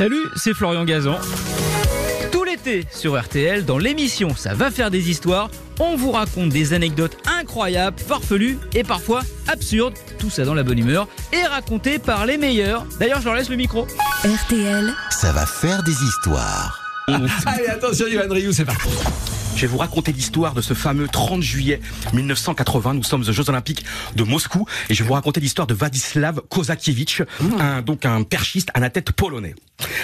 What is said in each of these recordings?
Salut, c'est Florian Gazan. Tout l'été sur RTL, dans l'émission Ça va faire des histoires, on vous raconte des anecdotes incroyables, farfelues et parfois absurdes, tout ça dans la bonne humeur, et racontées par les meilleurs. D'ailleurs, je leur laisse le micro. RTL, Ça va faire des histoires. Allez, attention, Yohan Ryu, c'est parti. Je vais vous raconter l'histoire de ce fameux 30 juillet 1980. Nous sommes aux Jeux Olympiques de Moscou et je vais vous raconter l'histoire de Vladislav Kozakiewicz, un, donc un perchiste, un athlète polonais.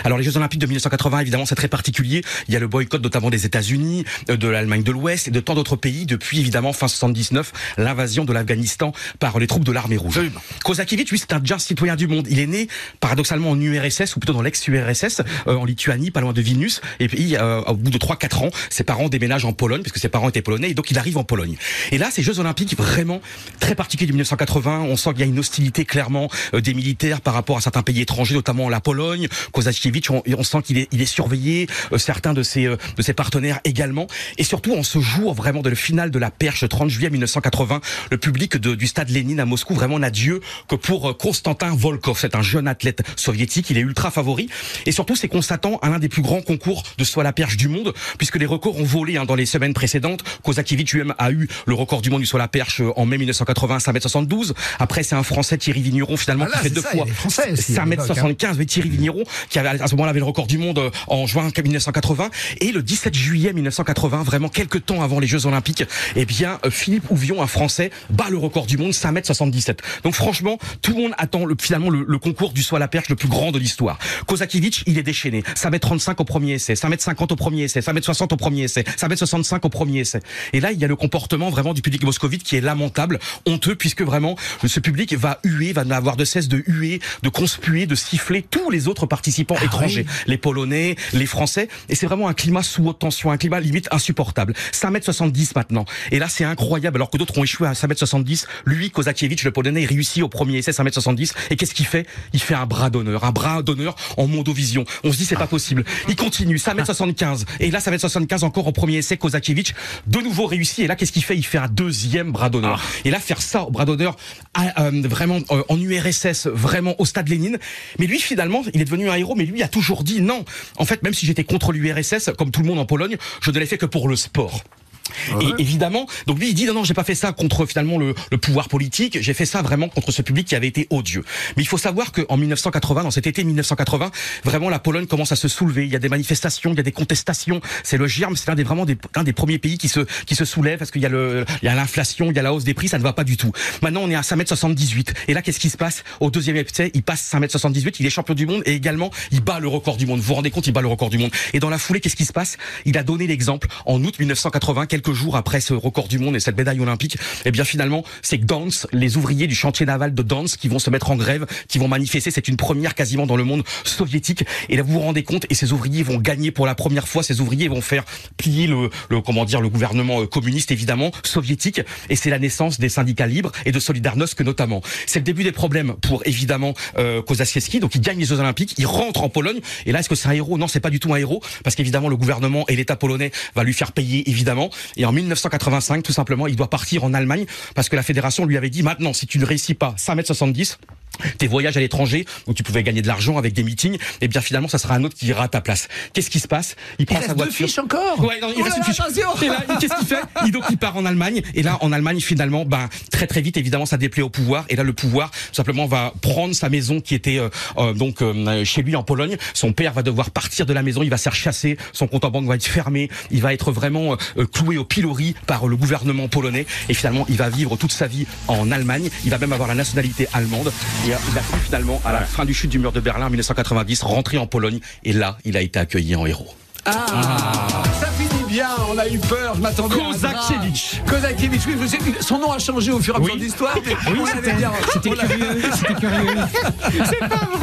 Alors les Jeux Olympiques de 1980, évidemment, c'est très particulier. Il y a le boycott notamment des États-Unis, euh, de l'Allemagne de l'Ouest et de tant d'autres pays depuis évidemment fin 79, l'invasion de l'Afghanistan par les troupes de l'armée rouge. Kozakiewicz, lui, c'est un déjà citoyen du monde. Il est né paradoxalement en URSS ou plutôt dans l'ex-URSS, euh, en Lituanie, pas loin de Vilnius. Et puis euh, au bout de 3-4 ans, ses parents déménagent en Pologne parce que ses parents étaient polonais et donc il arrive en Pologne. Et là, ces Jeux Olympiques vraiment très particuliers de 1980. On sent qu'il y a une hostilité clairement euh, des militaires par rapport à certains pays étrangers, notamment la Pologne. Kozakiewicz, on, on sent qu'il est, il est surveillé. euh, certains de ses euh, de ses partenaires également. Et surtout, en ce jour vraiment de le final de la perche, le 30 juillet 1980, le public de- du stade Lénine à Moscou vraiment n'a Dieu que pour euh, Konstantin Volkov. C'est un jeune athlète soviétique. Il est ultra favori. Et surtout, c'est constatant à l'un des plus grands concours de saut à la perche du monde, puisque les records ont volé hein, dans les semaines précédentes. Kozakiewicz lui-même a eu le record du monde du saut à la perche en mai 1980, 5m72. Après, c'est un Français, Thierry Vigneron, finalement, Ah là, qui fait deux ça, fois des Français aussi, à l'époque, 5m75. Oui, Thierry Vigneron, qui avait à ce moment-là avait le record du monde euh, en juin 1980. Et le 17 juillet 1980, vraiment quelques temps avant les Jeux Olympiques, eh bien, euh, Philippe Ouvion, un Français, bat le record du monde, 5m77. Donc franchement, tout le monde attend le, finalement le, concours du saut la perche le plus grand de l'histoire. Kozakiewicz, il est déchaîné. 5m35 au premier essai, 5m50 au premier essai, 5m60 au premier essai, 5m65 au premier essai. Et là, il y a le comportement vraiment du public moscovite qui est lamentable, honteux, puisque vraiment, ce public va huer, va n'avoir de cesse de huer, de conspuer, de siffler tous les autres participants étrangers. Les Polonais, les Français. Et c'est vraiment un climat sous haute tension, un climat limite insupportable. 5m70 maintenant. Et là, c'est incroyable. Alors que d'autres ont échoué à 5m70, lui, Kozakiewicz, le Polonais, il réussit au premier essai 5m70. Et qu'est-ce qu'il fait? Il fait un bras d'honneur. Un bras d'honneur en mondovision. On se dit, c'est pas possible. Il continue, 5m75. Et là, 5m75 encore au premier essai, Kozakiewicz, de nouveau réussi. Et là, qu'est-ce qu'il fait? Il fait un deuxième bras d'honneur. Et là, faire ça au bras d'honneur, euh, vraiment euh, en URSS, vraiment au stade Lénine. Mais lui, finalement, il est devenu un héros, mais lui a toujours dit non. En fait, même si j'étais contre l'URSS, comme tout le monde en Pologne, je ne l'ai fait que pour le sport. Et évidemment, donc lui il dit non non j'ai pas fait ça contre finalement le, le pouvoir politique, j'ai fait ça vraiment contre ce public qui avait été odieux. Mais il faut savoir qu'en 1980, dans cet été 1980, vraiment la Pologne commence à se soulever. Il y a des manifestations, il y a des contestations. C'est le germe, c'est l'un des vraiment des, un des premiers pays qui se qui se soulève parce qu'il y a le il y a l'inflation, il y a la hausse des prix, ça ne va pas du tout. Maintenant on est à 5m78 et là qu'est-ce qui se passe? Au deuxième essai, il passe 5m78, il est champion du monde et également il bat le record du monde. Vous vous rendez compte, il bat le record du monde. Et dans la foulée, qu'est-ce qui se passe? Il a donné l'exemple en août 1980, quelques jours après ce record du monde et cette médaille olympique. Et bien finalement, c'est Gdansk, les ouvriers du chantier naval de Gdansk qui vont se mettre en grève, qui vont manifester. C'est une première quasiment dans le monde soviétique. Et là, vous vous rendez compte, et ces ouvriers vont gagner pour la première fois. Ces ouvriers vont faire plier le, le comment dire, le gouvernement euh, communiste évidemment soviétique. Et c'est la naissance des syndicats libres et de Solidarnosc notamment. C'est le début des problèmes pour évidemment euh. Donc il gagne les Jeux Olympiques, il rentre en Pologne. Et là, est-ce que c'est un héros? Non, c'est pas du tout un héros parce qu'évidemment le gouvernement et l'État polonais va lui faire payer évidemment. Et en 1985, tout simplement, il doit partir en Allemagne parce que la fédération lui avait dit maintenant, si tu ne réussis pas 5m70, tes voyages à l'étranger où tu pouvais gagner de l'argent avec des meetings, et bien finalement ça sera un autre qui ira à ta place. Qu'est-ce qui se passe? Il prend reste sa deux voiture. fiches encore? Ouais, non, il Oh reste là une là, fiche. attention. Et là, qu'est-ce qu'il fait? Il, Donc il part en Allemagne. Et là en Allemagne finalement, ben très très vite évidemment ça déplaît au pouvoir. Et là le pouvoir tout simplement va prendre sa maison qui était euh, euh, donc euh, chez lui en Pologne. Son père va devoir partir de la maison, il va se faire chasser, son compte en banque va être fermé, il va être vraiment euh, cloué au pilori par le gouvernement polonais. Et finalement il va vivre toute sa vie en Allemagne. Il va même avoir la nationalité allemande et euh, il a pu finalement à la fin du chute du mur de Berlin en 1990 rentrer en Pologne et là il a été accueilli en héros. Ah, ça finit bien, on a eu peur, je m'attendais. Kozakiewicz. Kozakiewicz, oui, je sais que son nom a changé au fur et à mesure Oui. de l'histoire, mais on l'avait bien. C'était curieux, c'était curieux. Oui, alors,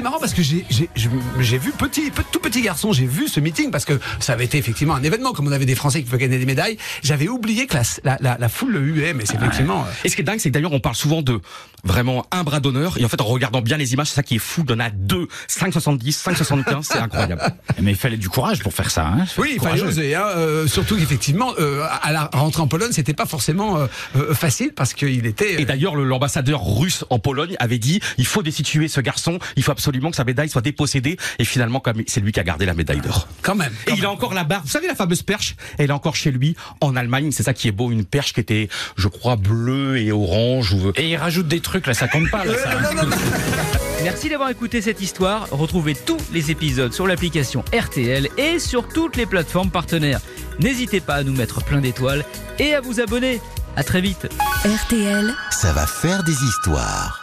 c'est marrant parce que j'ai vu petit, pe- tout petit garçon, j'ai vu ce meeting parce que ça avait été effectivement un événement, comme on avait des Français qui pouvaient gagner des médailles. J'avais oublié que la, la, la, la foule le huait, mais c'est effectivement. euh, Et ce qui est dingue, c'est que d'ailleurs, on parle souvent de vraiment un bras d'honneur. Et en fait, en regardant bien les images, c'est ça qui est fou. Il y en a deux, 5,70, 5,75, c'est incroyable. Mais il fallait du courage pour faire ça. Hein. Oui, il fallait oser. Hein, euh, surtout qu'effectivement, euh, à la rentrée en Pologne, c'était pas forcément euh, facile parce qu'il était. Et d'ailleurs, le- l'ambassadeur russe en Pologne avait dit il faut destituer ce garçon, il faut absolument que sa médaille soit dépossédée. Et finalement, comme c'est lui qui a gardé la médaille d'or. Quand même. Et il a encore la barre. Vous savez la fameuse perche Elle est encore chez lui en Allemagne. C'est ça qui est beau, une perche qui était, je crois, bleue et orange. Ou... Et il rajoute des trucs là, ça compte pas là. Ça. Merci d'avoir écouté cette histoire. Retrouvez tous les épisodes sur l'application RTL et sur toutes les plateformes partenaires. N'hésitez pas à nous mettre plein d'étoiles et à vous abonner. À très vite. RTL. Ça va faire des histoires.